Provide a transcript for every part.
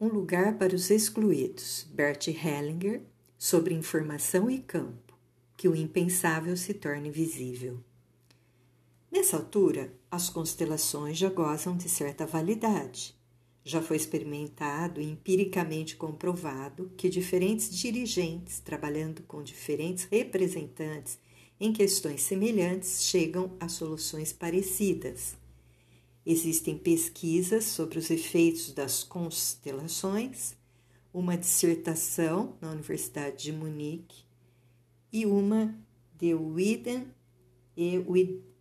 Um lugar para os excluídos, Bert Hellinger, sobre informação e campo, que o impensável se torne visível. Nessa altura, as constelações já gozam de certa validade. Já foi experimentado e empiricamente comprovado que diferentes dirigentes, trabalhando com diferentes representantes em questões semelhantes, chegam a soluções parecidas Existem pesquisas sobre os efeitos das constelações, uma dissertação na Universidade de Munique e uma de Widen e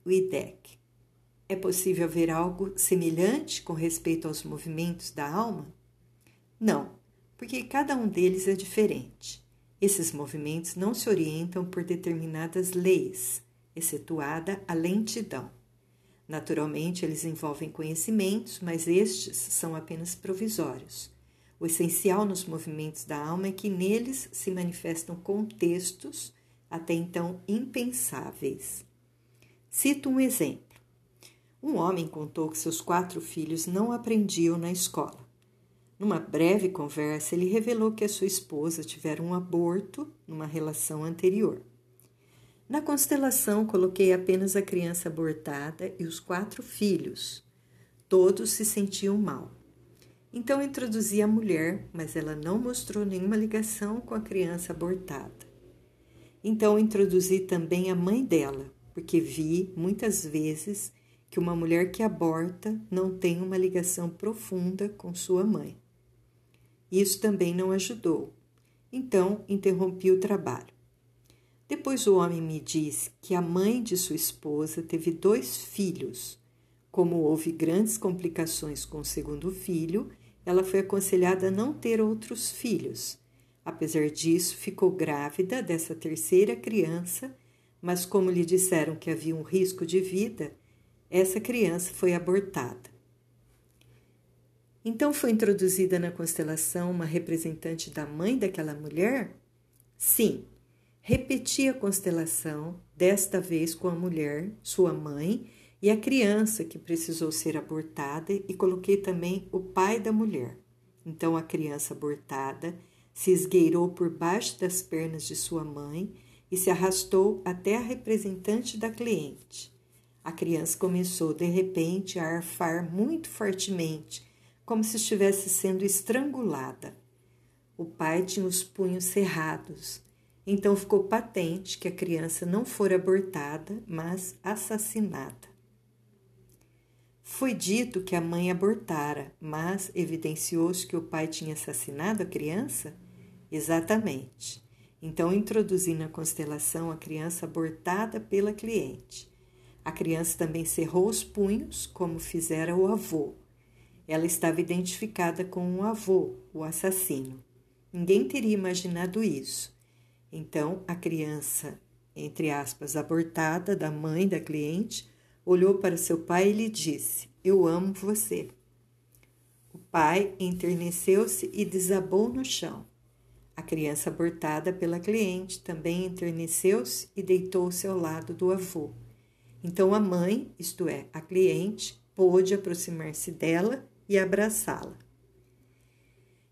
Wiedeck. É possível ver algo semelhante com respeito aos movimentos da alma? Não, porque cada um deles é diferente. Esses movimentos não se orientam por determinadas leis, excetuada a lentidão. Naturalmente, eles envolvem conhecimentos, mas estes são apenas provisórios. O essencial nos movimentos da alma é que neles se manifestam contextos até então impensáveis. Cito um exemplo. Um homem contou que seus quatro filhos não aprendiam na escola. Numa breve conversa, ele revelou que a sua esposa tivera um aborto numa relação anterior. Na constelação, coloquei apenas a criança abortada e os quatro filhos. Todos se sentiam mal. Então introduzi a mulher, mas ela não mostrou nenhuma ligação com a criança abortada. Então introduzi também a mãe dela, porque vi muitas vezes que uma mulher que aborta não tem uma ligação profunda com sua mãe. Isso também não ajudou. Então interrompi o trabalho. Depois o homem me disse que a mãe de sua esposa teve dois filhos. Como houve grandes complicações com o segundo filho, ela foi aconselhada a não ter outros filhos. Apesar disso, ficou grávida dessa terceira criança, mas como lhe disseram que havia um risco de vida, essa criança foi abortada. Então foi introduzida na constelação uma representante da mãe daquela mulher? Sim, Repeti a constelação, desta vez com a mulher, sua mãe, e a criança que precisou ser abortada, e coloquei também o pai da mulher. Então a criança abortada se esgueirou por baixo das pernas de sua mãe e se arrastou até a representante da cliente. A criança começou de repente a arfar muito fortemente, como se estivesse sendo estrangulada. O pai tinha os punhos cerrados então ficou patente que a criança não fora abortada, mas assassinada. Foi dito que a mãe abortara, mas evidenciou-se que o pai tinha assassinado a criança? Exatamente. Então introduzi na constelação a criança abortada pela cliente. A criança também cerrou os punhos, como fizera o avô. Ela estava identificada com o avô, o assassino. Ninguém teria imaginado isso. Então a criança, entre aspas, abortada da mãe da cliente, olhou para seu pai e lhe disse: Eu amo você. O pai enterneceu-se e desabou no chão. A criança abortada pela cliente também enterneceu-se e deitou-se ao lado do avô. Então a mãe, isto é, a cliente, pôde aproximar-se dela e abraçá-la.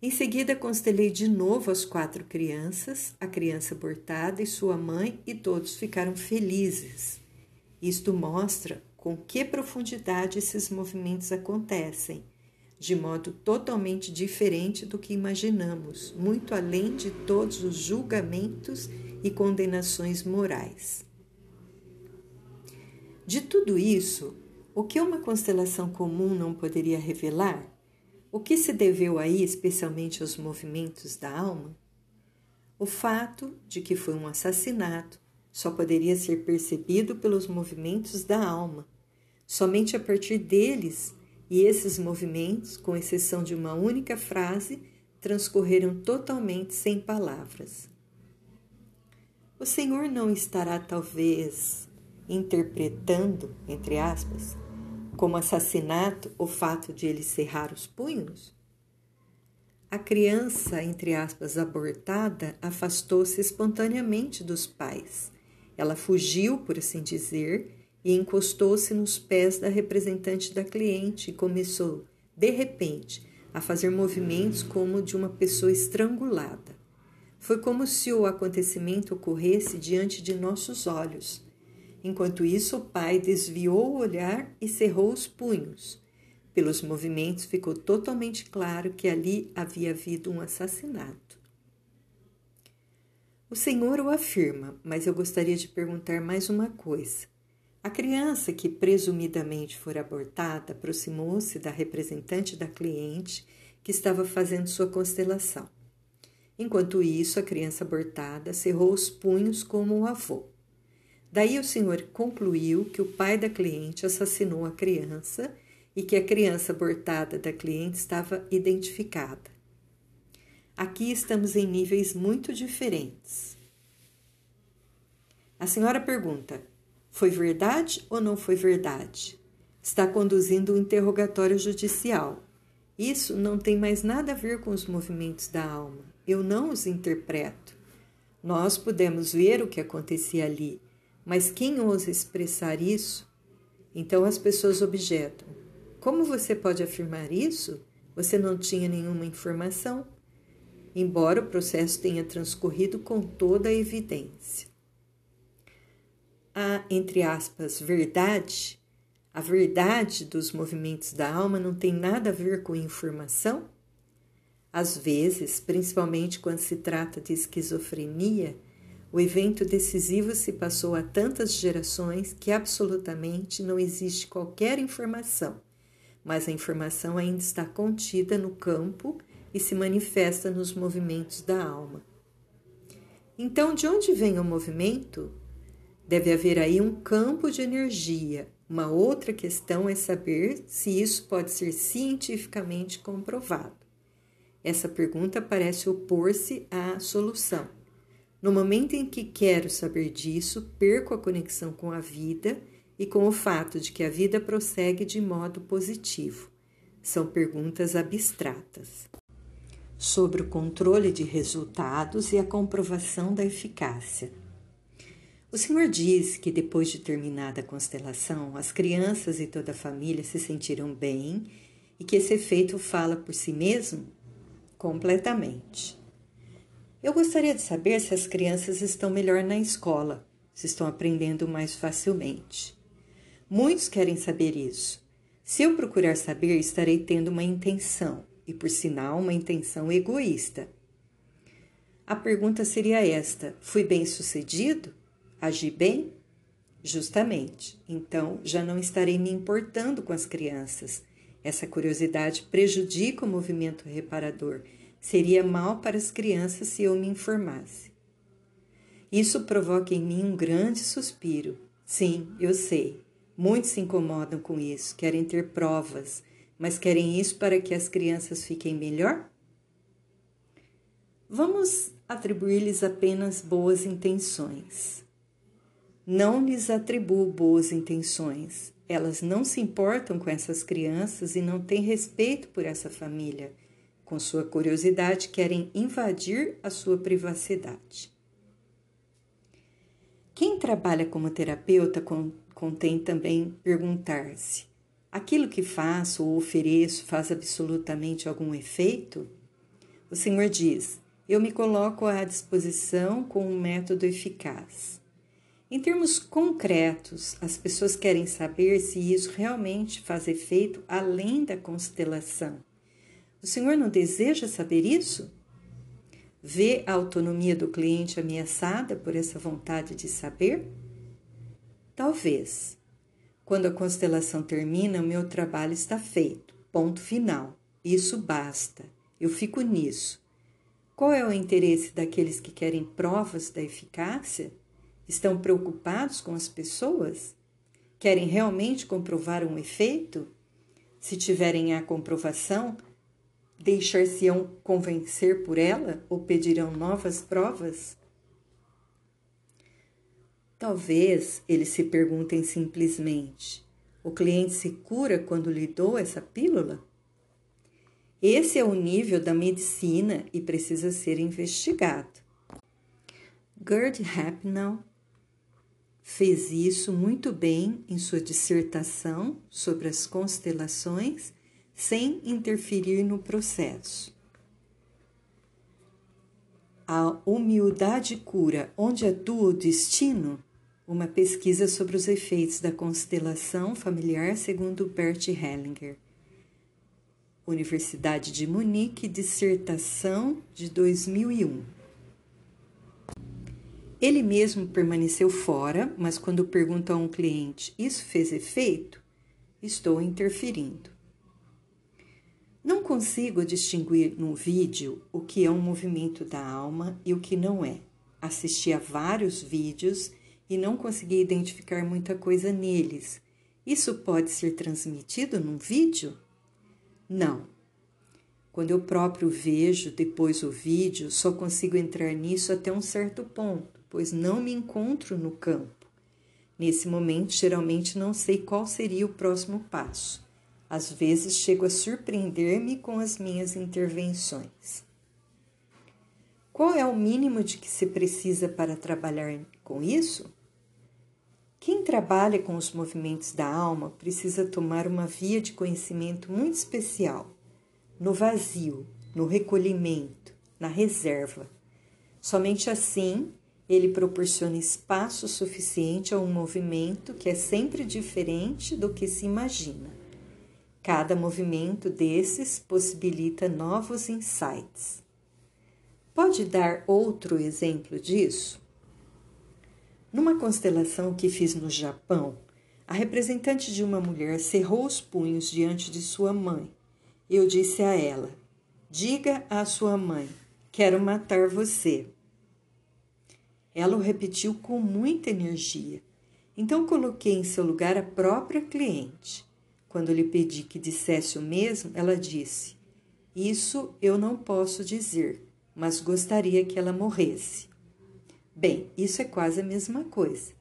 Em seguida, constelei de novo as quatro crianças, a criança abortada e sua mãe, e todos ficaram felizes. Isto mostra com que profundidade esses movimentos acontecem, de modo totalmente diferente do que imaginamos, muito além de todos os julgamentos e condenações morais. De tudo isso, o que uma constelação comum não poderia revelar? O que se deveu aí especialmente aos movimentos da alma? O fato de que foi um assassinato só poderia ser percebido pelos movimentos da alma. Somente a partir deles e esses movimentos, com exceção de uma única frase, transcorreram totalmente sem palavras. O Senhor não estará, talvez, interpretando, entre aspas, como assassinato o fato de ele cerrar os punhos? A criança, entre aspas, abortada, afastou-se espontaneamente dos pais. Ela fugiu, por assim dizer, e encostou-se nos pés da representante da cliente e começou, de repente, a fazer movimentos como de uma pessoa estrangulada. Foi como se o acontecimento ocorresse diante de nossos olhos. Enquanto isso, o pai desviou o olhar e cerrou os punhos. Pelos movimentos, ficou totalmente claro que ali havia havido um assassinato. O Senhor o afirma, mas eu gostaria de perguntar mais uma coisa. A criança que presumidamente fora abortada aproximou-se da representante da cliente que estava fazendo sua constelação. Enquanto isso, a criança abortada cerrou os punhos como o avô. Daí o senhor concluiu que o pai da cliente assassinou a criança e que a criança abortada da cliente estava identificada. Aqui estamos em níveis muito diferentes. A senhora pergunta: foi verdade ou não foi verdade? Está conduzindo um interrogatório judicial. Isso não tem mais nada a ver com os movimentos da alma. Eu não os interpreto. Nós pudemos ver o que acontecia ali, mas quem ousa expressar isso? Então as pessoas objetam: Como você pode afirmar isso? Você não tinha nenhuma informação? Embora o processo tenha transcorrido com toda a evidência a, entre aspas, verdade, a verdade dos movimentos da alma não tem nada a ver com informação? Às vezes, principalmente quando se trata de esquizofrenia, o evento decisivo se passou há tantas gerações que absolutamente não existe qualquer informação, mas a informação ainda está contida no campo e se manifesta nos movimentos da alma. Então, de onde vem o movimento? Deve haver aí um campo de energia. Uma outra questão é saber se isso pode ser cientificamente comprovado. Essa pergunta parece opor-se à solução. No momento em que quero saber disso, perco a conexão com a vida e com o fato de que a vida prossegue de modo positivo. São perguntas abstratas. Sobre o controle de resultados e a comprovação da eficácia. O Senhor diz que depois de terminada a constelação, as crianças e toda a família se sentiram bem e que esse efeito fala por si mesmo completamente. Eu gostaria de saber se as crianças estão melhor na escola, se estão aprendendo mais facilmente. Muitos querem saber isso. Se eu procurar saber, estarei tendo uma intenção, e por sinal, uma intenção egoísta. A pergunta seria esta: fui bem sucedido? Agi bem? Justamente. Então, já não estarei me importando com as crianças. Essa curiosidade prejudica o movimento reparador. Seria mal para as crianças se eu me informasse. Isso provoca em mim um grande suspiro. Sim, eu sei. Muitos se incomodam com isso, querem ter provas, mas querem isso para que as crianças fiquem melhor? Vamos atribuir-lhes apenas boas intenções. Não lhes atribuo boas intenções. Elas não se importam com essas crianças e não têm respeito por essa família. Com sua curiosidade, querem invadir a sua privacidade. Quem trabalha como terapeuta contém também perguntar-se: aquilo que faço ou ofereço faz absolutamente algum efeito? O Senhor diz: eu me coloco à disposição com um método eficaz. Em termos concretos, as pessoas querem saber se isso realmente faz efeito além da constelação. O senhor não deseja saber isso? Vê a autonomia do cliente ameaçada por essa vontade de saber? Talvez. Quando a constelação termina, o meu trabalho está feito. Ponto final. Isso basta. Eu fico nisso. Qual é o interesse daqueles que querem provas da eficácia? Estão preocupados com as pessoas? Querem realmente comprovar um efeito? Se tiverem a comprovação, deixar-se-ão convencer por ela ou pedirão novas provas? Talvez eles se perguntem simplesmente: o cliente se cura quando lhe dou essa pílula? Esse é o nível da medicina e precisa ser investigado. Gerd Hapnell fez isso muito bem em sua dissertação sobre as constelações, sem interferir no processo. A humildade cura onde atua o destino? Uma pesquisa sobre os efeitos da constelação familiar segundo Bert Hellinger. Universidade de Munique, dissertação de 2001. Ele mesmo permaneceu fora, mas quando pergunta a um cliente: Isso fez efeito? Estou interferindo. Não consigo distinguir num vídeo o que é um movimento da alma e o que não é. Assisti a vários vídeos e não consegui identificar muita coisa neles. Isso pode ser transmitido num vídeo? Não. Quando eu próprio vejo depois o vídeo, só consigo entrar nisso até um certo ponto, pois não me encontro no campo. Nesse momento, geralmente não sei qual seria o próximo passo. Às vezes chego a surpreender-me com as minhas intervenções. Qual é o mínimo de que se precisa para trabalhar com isso? Quem trabalha com os movimentos da alma precisa tomar uma via de conhecimento muito especial, no vazio, no recolhimento, na reserva. Somente assim ele proporciona espaço suficiente a um movimento que é sempre diferente do que se imagina. Cada movimento desses possibilita novos insights. Pode dar outro exemplo disso? Numa constelação que fiz no Japão, a representante de uma mulher cerrou os punhos diante de sua mãe. Eu disse a ela: Diga à sua mãe, quero matar você. Ela o repetiu com muita energia. Então coloquei em seu lugar a própria cliente. Quando lhe pedi que dissesse o mesmo, ela disse: Isso eu não posso dizer, mas gostaria que ela morresse. Bem, isso é quase a mesma coisa.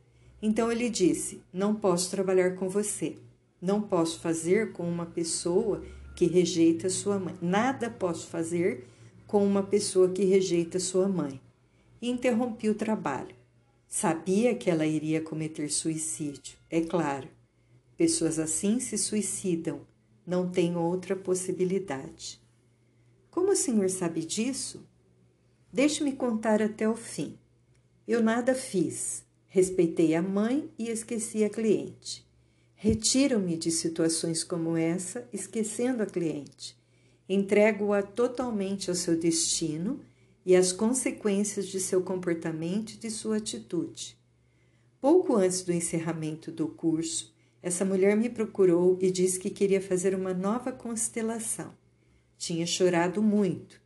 Então ele disse: Não posso trabalhar com você. Não posso fazer com uma pessoa que rejeita sua mãe. Nada posso fazer com uma pessoa que rejeita sua mãe. E interrompi o trabalho. Sabia que ela iria cometer suicídio, é claro. Pessoas assim se suicidam, não tem outra possibilidade. Como o senhor sabe disso? Deixe-me contar até o fim. Eu nada fiz, respeitei a mãe e esqueci a cliente. Retiro-me de situações como essa, esquecendo a cliente. Entrego-a totalmente ao seu destino e às consequências de seu comportamento e de sua atitude. Pouco antes do encerramento do curso, essa mulher me procurou e disse que queria fazer uma nova constelação. Tinha chorado muito.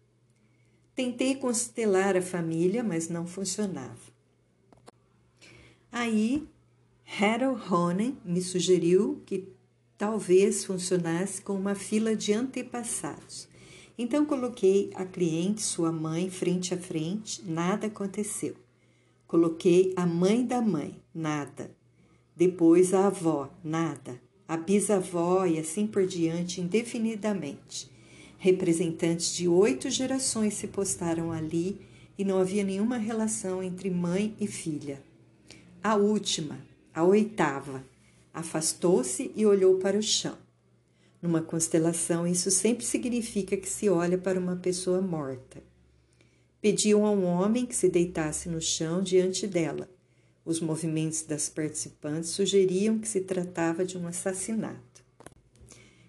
Tentei constelar a família, mas não funcionava. Aí, Harold Honen me sugeriu que talvez funcionasse com uma fila de antepassados. Então coloquei a cliente, sua mãe, frente a frente, nada aconteceu. Coloquei a mãe da mãe, nada. Depois a avó, nada. A bisavó e assim por diante, indefinidamente. Representantes de oito gerações se postaram ali e não havia nenhuma relação entre mãe e filha. A última, a oitava, afastou-se e olhou para o chão. Numa constelação, isso sempre significa que se olha para uma pessoa morta. Pediam a um homem que se deitasse no chão diante dela. Os movimentos das participantes sugeriam que se tratava de um assassinato.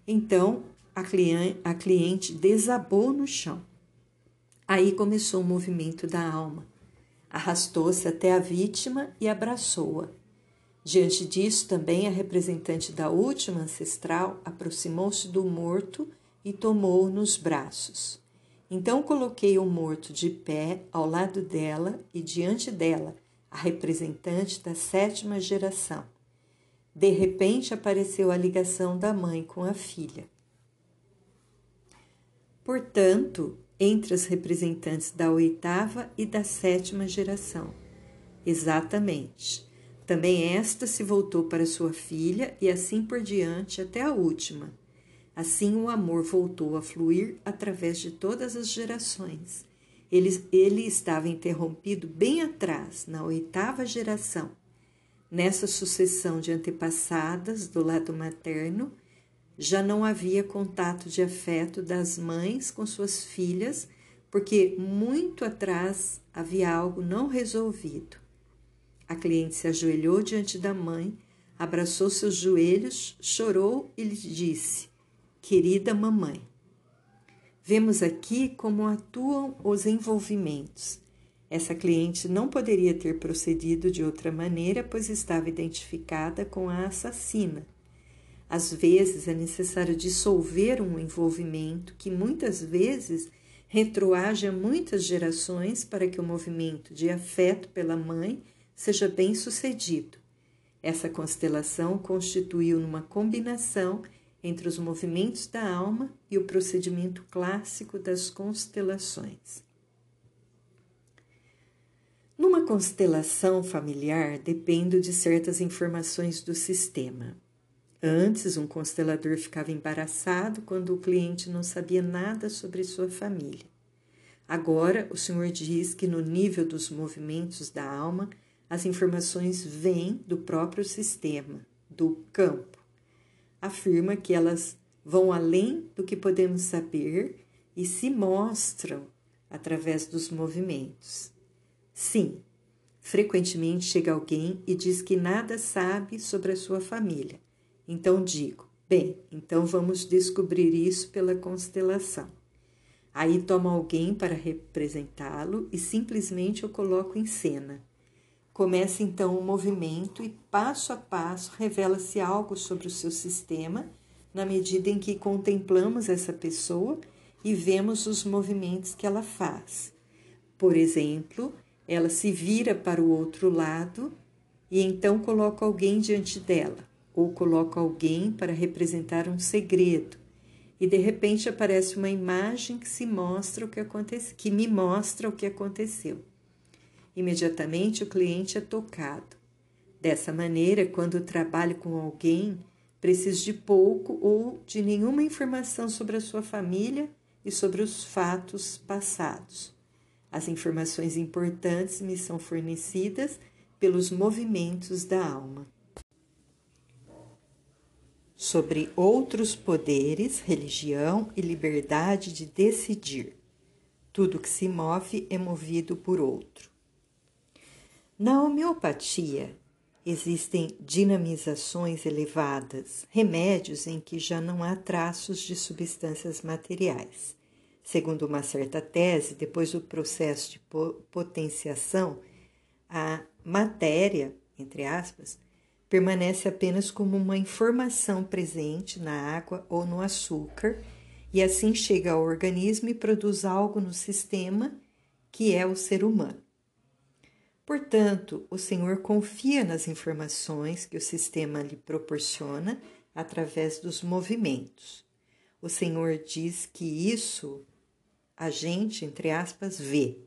Então, a cliente, a cliente desabou no chão. Aí começou o movimento da alma. Arrastou-se até a vítima e abraçou-a. Diante disso, também a representante da última ancestral aproximou-se do morto e tomou-o nos braços. Então coloquei o morto de pé ao lado dela e diante dela a representante da sétima geração. De repente apareceu a ligação da mãe com a filha. Portanto, entre as representantes da oitava e da sétima geração. Exatamente. Também esta se voltou para sua filha e assim por diante até a última. Assim o amor voltou a fluir através de todas as gerações ele, ele estava interrompido bem atrás, na oitava geração. Nessa sucessão de antepassadas do lado materno, já não havia contato de afeto das mães com suas filhas, porque muito atrás havia algo não resolvido. A cliente se ajoelhou diante da mãe, abraçou seus joelhos, chorou e lhe disse: Querida mamãe, vemos aqui como atuam os envolvimentos. Essa cliente não poderia ter procedido de outra maneira, pois estava identificada com a assassina. Às vezes é necessário dissolver um envolvimento que muitas vezes retroage a muitas gerações para que o movimento de afeto pela mãe seja bem sucedido. Essa constelação constituiu uma combinação entre os movimentos da alma e o procedimento clássico das constelações. Numa constelação familiar, dependo de certas informações do sistema. Antes, um constelador ficava embaraçado quando o cliente não sabia nada sobre sua família. Agora, o senhor diz que no nível dos movimentos da alma, as informações vêm do próprio sistema, do campo. Afirma que elas vão além do que podemos saber e se mostram através dos movimentos. Sim, frequentemente chega alguém e diz que nada sabe sobre a sua família. Então digo: bem, então vamos descobrir isso pela constelação. Aí tomo alguém para representá-lo e simplesmente o coloco em cena. Começa então o um movimento e passo a passo revela-se algo sobre o seu sistema na medida em que contemplamos essa pessoa e vemos os movimentos que ela faz. Por exemplo, ela se vira para o outro lado e então coloca alguém diante dela, ou coloca alguém para representar um segredo. E de repente aparece uma imagem que se mostra o que aconteceu, que me mostra o que aconteceu. Imediatamente o cliente é tocado. Dessa maneira, quando trabalho com alguém, preciso de pouco ou de nenhuma informação sobre a sua família e sobre os fatos passados. As informações importantes me são fornecidas pelos movimentos da alma. Sobre outros poderes, religião e liberdade de decidir. Tudo que se move é movido por outro. Na homeopatia, existem dinamizações elevadas, remédios em que já não há traços de substâncias materiais. Segundo uma certa tese, depois do processo de potenciação, a matéria, entre aspas, permanece apenas como uma informação presente na água ou no açúcar e assim chega ao organismo e produz algo no sistema que é o ser humano. Portanto, o Senhor confia nas informações que o sistema lhe proporciona através dos movimentos. O Senhor diz que isso a gente, entre aspas, vê.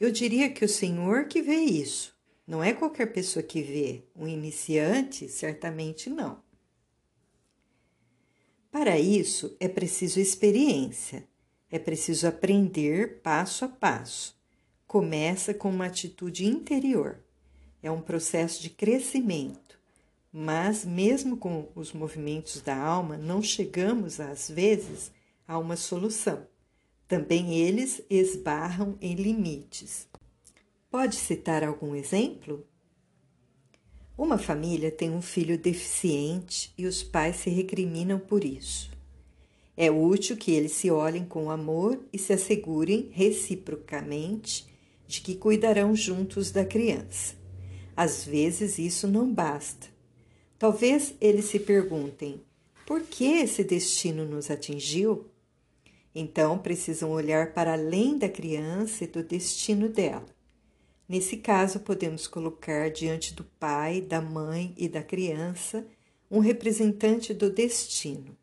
Eu diria que o Senhor que vê isso. Não é qualquer pessoa que vê. Um iniciante, certamente não. Para isso, é preciso experiência. É preciso aprender passo a passo. Começa com uma atitude interior. É um processo de crescimento. Mas, mesmo com os movimentos da alma, não chegamos, às vezes, a uma solução. Também eles esbarram em limites. Pode citar algum exemplo? Uma família tem um filho deficiente e os pais se recriminam por isso. É útil que eles se olhem com amor e se assegurem reciprocamente de que cuidarão juntos da criança. Às vezes isso não basta. Talvez eles se perguntem: por que esse destino nos atingiu? Então, precisam olhar para além da criança e do destino dela. Nesse caso, podemos colocar diante do pai, da mãe e da criança um representante do destino.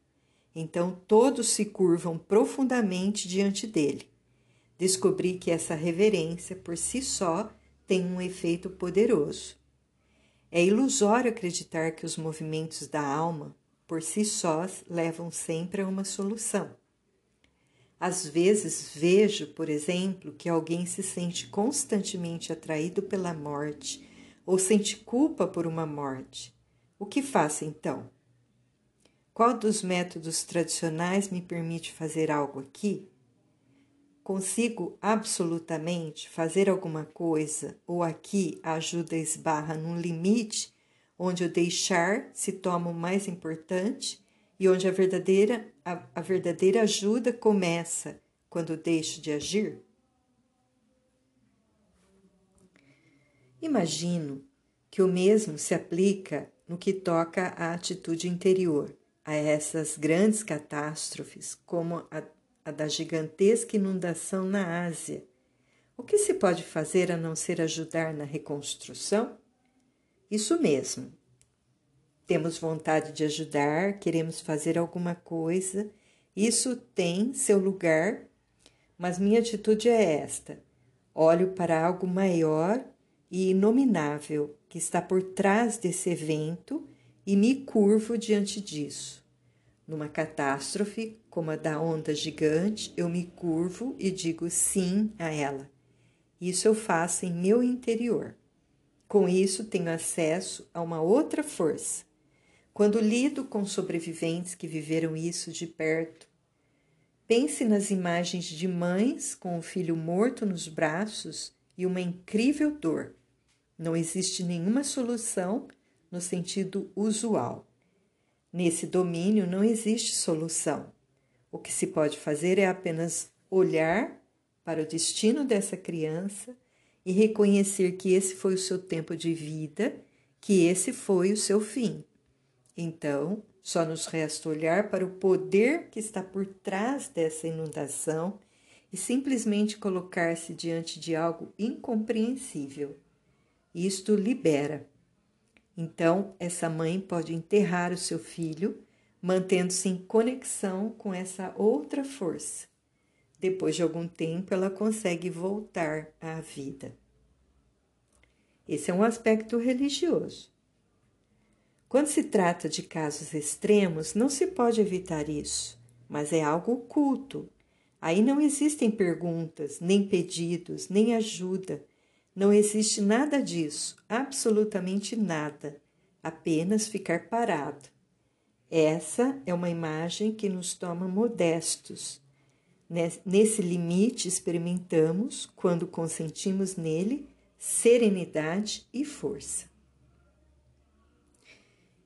Então, todos se curvam profundamente diante dele. Descobri que essa reverência, por si só, tem um efeito poderoso. É ilusório acreditar que os movimentos da alma, por si sós, levam sempre a uma solução. Às vezes vejo, por exemplo, que alguém se sente constantemente atraído pela morte ou sente culpa por uma morte. O que faço então? Qual dos métodos tradicionais me permite fazer algo aqui? Consigo absolutamente fazer alguma coisa ou aqui a ajuda esbarra num limite onde o deixar se toma o mais importante e onde a verdadeira, a, a verdadeira ajuda começa quando deixo de agir? Imagino que o mesmo se aplica no que toca à atitude interior, a essas grandes catástrofes, como a, a da gigantesca inundação na Ásia. O que se pode fazer a não ser ajudar na reconstrução? Isso mesmo. Temos vontade de ajudar, queremos fazer alguma coisa, isso tem seu lugar, mas minha atitude é esta: olho para algo maior e inominável que está por trás desse evento e me curvo diante disso. Numa catástrofe como a da onda gigante, eu me curvo e digo sim a ela. Isso eu faço em meu interior. Com isso, tenho acesso a uma outra força. Quando lido com sobreviventes que viveram isso de perto, pense nas imagens de mães com o filho morto nos braços e uma incrível dor não existe nenhuma solução no sentido usual. Nesse domínio não existe solução. O que se pode fazer é apenas olhar para o destino dessa criança e reconhecer que esse foi o seu tempo de vida, que esse foi o seu fim. Então, só nos resta olhar para o poder que está por trás dessa inundação e simplesmente colocar-se diante de algo incompreensível. Isto libera. Então, essa mãe pode enterrar o seu filho, mantendo-se em conexão com essa outra força. Depois de algum tempo, ela consegue voltar à vida. Esse é um aspecto religioso. Quando se trata de casos extremos, não se pode evitar isso, mas é algo oculto. Aí não existem perguntas, nem pedidos, nem ajuda não existe nada disso, absolutamente nada, apenas ficar parado. Essa é uma imagem que nos toma modestos. Nesse limite experimentamos, quando consentimos nele, serenidade e força.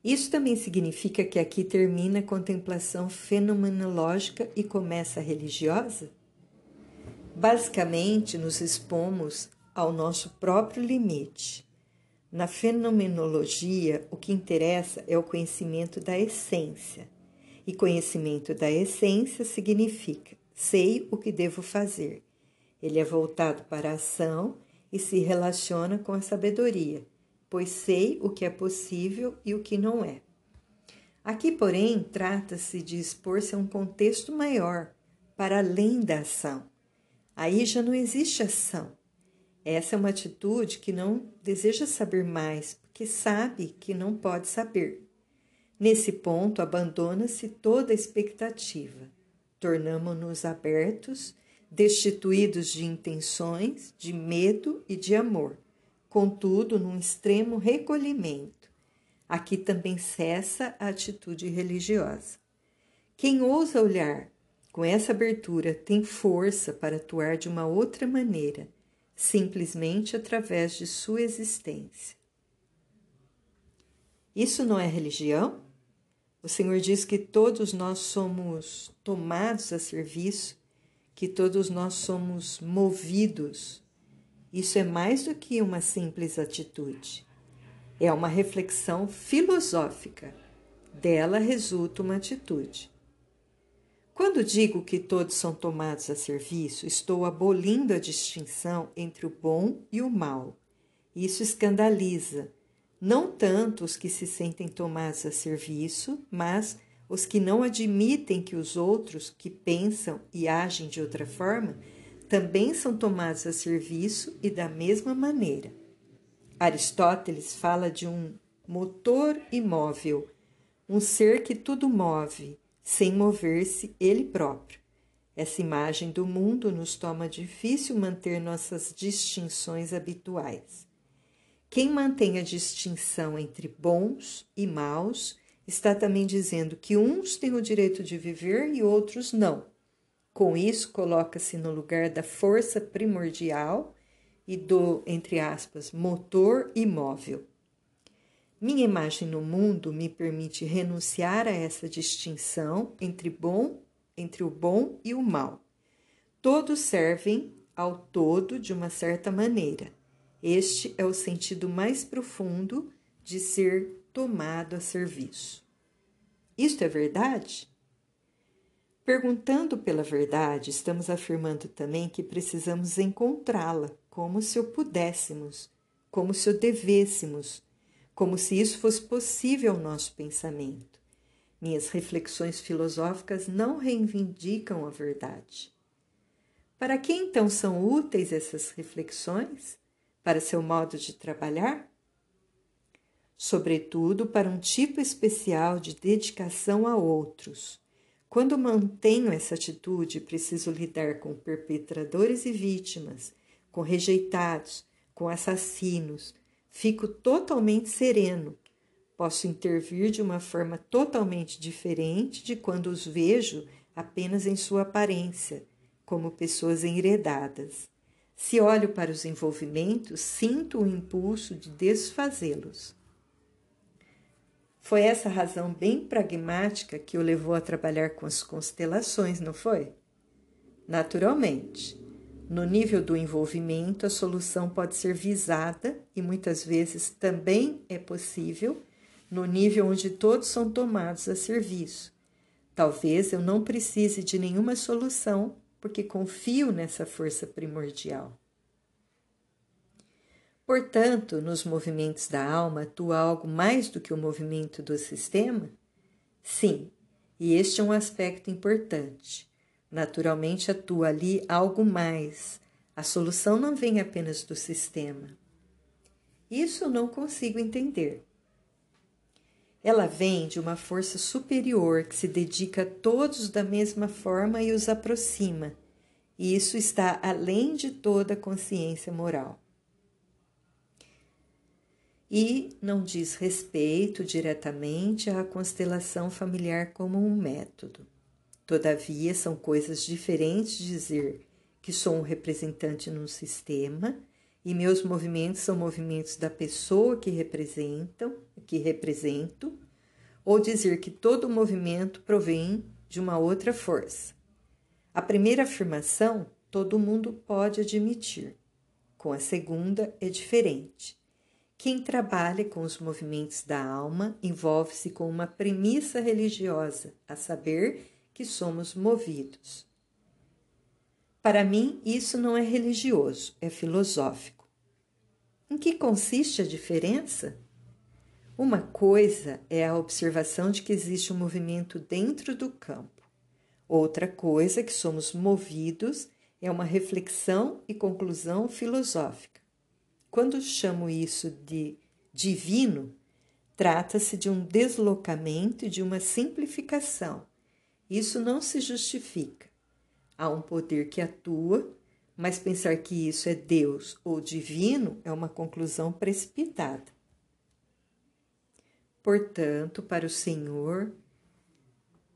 Isso também significa que aqui termina a contemplação fenomenológica e começa a religiosa? Basicamente, nos expomos ao nosso próprio limite. Na fenomenologia, o que interessa é o conhecimento da essência. E conhecimento da essência significa sei o que devo fazer. Ele é voltado para a ação e se relaciona com a sabedoria, pois sei o que é possível e o que não é. Aqui, porém, trata-se de expor-se a um contexto maior, para além da ação. Aí já não existe ação, essa é uma atitude que não deseja saber mais, porque sabe que não pode saber. Nesse ponto, abandona-se toda expectativa. Tornamo-nos abertos, destituídos de intenções, de medo e de amor, contudo, num extremo recolhimento. Aqui também cessa a atitude religiosa. Quem ousa olhar com essa abertura tem força para atuar de uma outra maneira simplesmente através de sua existência. Isso não é religião? O Senhor diz que todos nós somos tomados a serviço, que todos nós somos movidos. Isso é mais do que uma simples atitude. É uma reflexão filosófica. Dela resulta uma atitude. Quando digo que todos são tomados a serviço, estou abolindo a distinção entre o bom e o mal. Isso escandaliza não tanto os que se sentem tomados a serviço, mas os que não admitem que os outros que pensam e agem de outra forma também são tomados a serviço e da mesma maneira. Aristóteles fala de um motor imóvel, um ser que tudo move sem mover-se ele próprio. Essa imagem do mundo nos toma difícil manter nossas distinções habituais. Quem mantém a distinção entre bons e maus está também dizendo que uns têm o direito de viver e outros não. Com isso, coloca-se no lugar da força primordial e do, entre aspas, motor imóvel. Minha imagem no mundo me permite renunciar a essa distinção entre bom, entre o bom e o mal. Todos servem ao todo de uma certa maneira. Este é o sentido mais profundo de ser tomado a serviço. Isto é verdade? Perguntando pela verdade, estamos afirmando também que precisamos encontrá-la, como se o pudéssemos, como se o devêssemos, como se isso fosse possível ao nosso pensamento. Minhas reflexões filosóficas não reivindicam a verdade. Para que então são úteis essas reflexões? Para seu modo de trabalhar? Sobretudo para um tipo especial de dedicação a outros. Quando mantenho essa atitude, preciso lidar com perpetradores e vítimas, com rejeitados, com assassinos. Fico totalmente sereno. Posso intervir de uma forma totalmente diferente de quando os vejo apenas em sua aparência como pessoas enredadas. Se olho para os envolvimentos, sinto o impulso de desfazê-los. Foi essa razão bem pragmática que o levou a trabalhar com as constelações, não foi? Naturalmente, no nível do envolvimento, a solução pode ser visada e muitas vezes também é possível no nível onde todos são tomados a serviço. Talvez eu não precise de nenhuma solução porque confio nessa força primordial. Portanto, nos movimentos da alma atua algo mais do que o movimento do sistema? Sim, e este é um aspecto importante. Naturalmente atua ali algo mais. A solução não vem apenas do sistema. Isso eu não consigo entender. Ela vem de uma força superior que se dedica a todos da mesma forma e os aproxima, e isso está além de toda consciência moral. E não diz respeito diretamente à constelação familiar como um método. Todavia, são coisas diferentes dizer que sou um representante num sistema e meus movimentos são movimentos da pessoa que representam, que represento, ou dizer que todo movimento provém de uma outra força. A primeira afirmação todo mundo pode admitir. Com a segunda é diferente. Quem trabalha com os movimentos da alma envolve-se com uma premissa religiosa, a saber que somos movidos. Para mim, isso não é religioso, é filosófico. Em que consiste a diferença? Uma coisa é a observação de que existe um movimento dentro do campo. Outra coisa que somos movidos é uma reflexão e conclusão filosófica. Quando chamo isso de divino, trata-se de um deslocamento e de uma simplificação. Isso não se justifica. Há um poder que atua, mas pensar que isso é Deus ou divino é uma conclusão precipitada. Portanto, para o Senhor,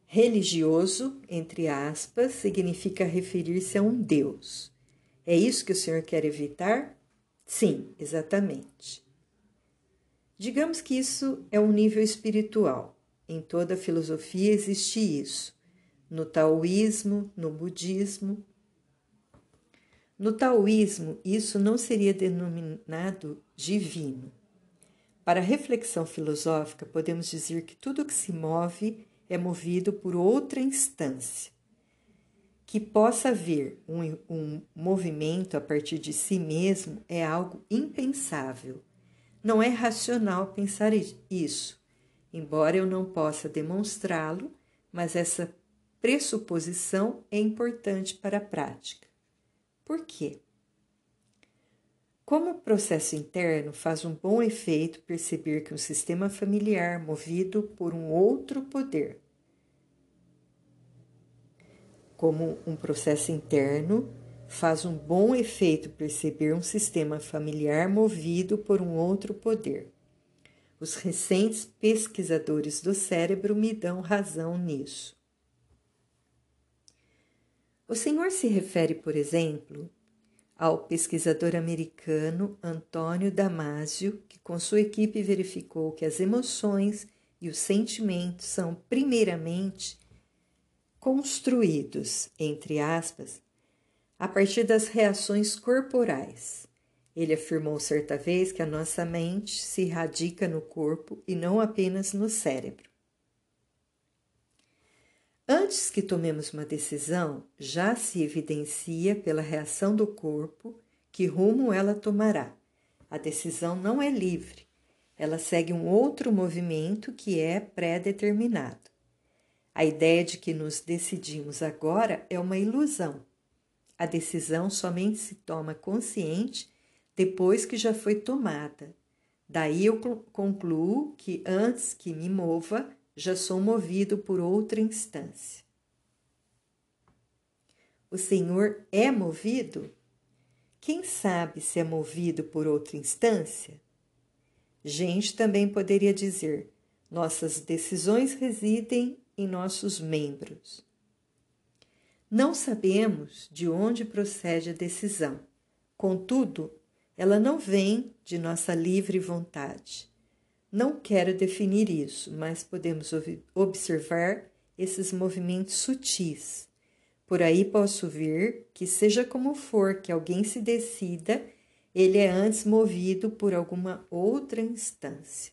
religioso, entre aspas, significa referir-se a um Deus. É isso que o Senhor quer evitar? Sim, exatamente. Digamos que isso é um nível espiritual. Em toda a filosofia existe isso. No taoísmo, no budismo, no taoísmo, isso não seria denominado divino. Para a reflexão filosófica, podemos dizer que tudo que se move é movido por outra instância. Que possa haver um, um movimento a partir de si mesmo é algo impensável. Não é racional pensar isso, embora eu não possa demonstrá-lo, mas essa pressuposição é importante para a prática. Por quê? Como processo interno, faz um bom efeito perceber que um sistema familiar movido por um outro poder. Como um processo interno, faz um bom efeito perceber um sistema familiar movido por um outro poder. Os recentes pesquisadores do cérebro me dão razão nisso. O senhor se refere, por exemplo, ao pesquisador americano Antônio Damasio, que com sua equipe verificou que as emoções e os sentimentos são primeiramente construídos, entre aspas, a partir das reações corporais. Ele afirmou certa vez que a nossa mente se radica no corpo e não apenas no cérebro. Antes que tomemos uma decisão, já se evidencia pela reação do corpo que rumo ela tomará. A decisão não é livre, ela segue um outro movimento que é pré-determinado. A ideia de que nos decidimos agora é uma ilusão. A decisão somente se toma consciente depois que já foi tomada. Daí eu concluo que antes que me mova, já sou movido por outra instância. O Senhor é movido? Quem sabe se é movido por outra instância? Gente também poderia dizer: nossas decisões residem em nossos membros. Não sabemos de onde procede a decisão, contudo, ela não vem de nossa livre vontade. Não quero definir isso, mas podemos observar esses movimentos sutis. Por aí posso ver que, seja como for que alguém se decida, ele é antes movido por alguma outra instância.